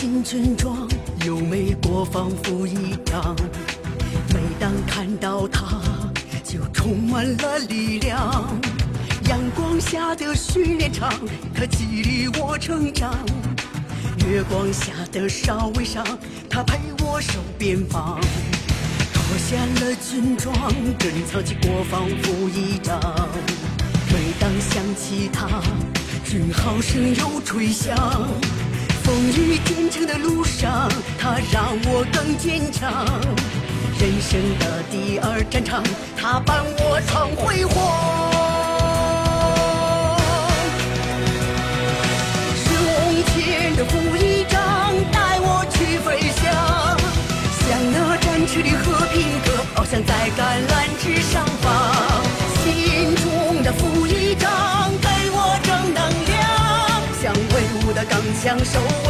新军装，优美国防服仪仗。每当看到他，就充满了力量。阳光下的训练场，它激励我成长。月光下的哨位上，他陪我守边防。脱下了军装，珍藏起国防服仪仗。每当想起他，军号声又吹响。风雨兼程的路上，他让我更坚强。人生的第二战场，他伴我闯辉煌。胸前的副一章带我去飞翔，像那展翅的和平鸽，翱翔在橄榄相，守。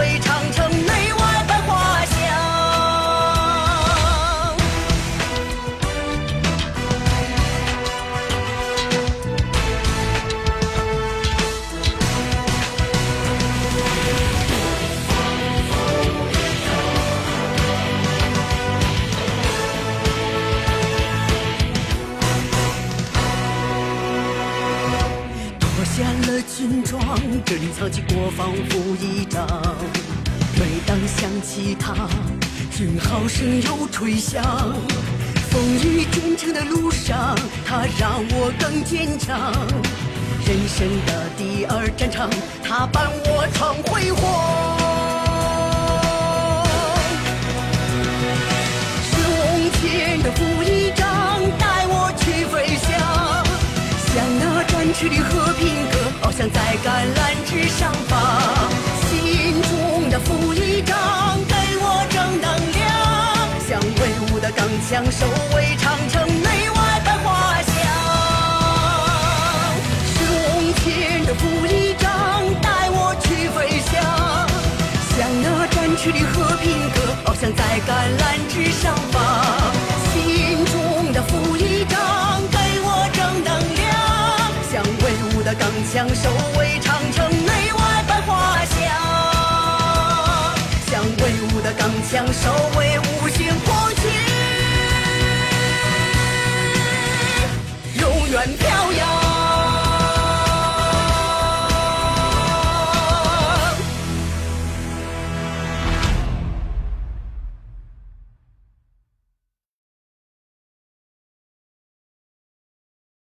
下了军装，珍藏起国防服仪仗。每当想起他，军号声又吹响。风雨兼程的路上，他让我更坚强。人生的第二战场，他伴我闯辉煌。胸前的副一章带我去飞翔，像那展翅的和平鸽鸽，翱翔在橄榄枝上方。心中的副一章给我正能量，像威武的钢枪，守卫长城，内外百花香。胸前的副一章带我去飞翔，像那展翅的和平鸽，翱翔在橄榄枝上方。心享受，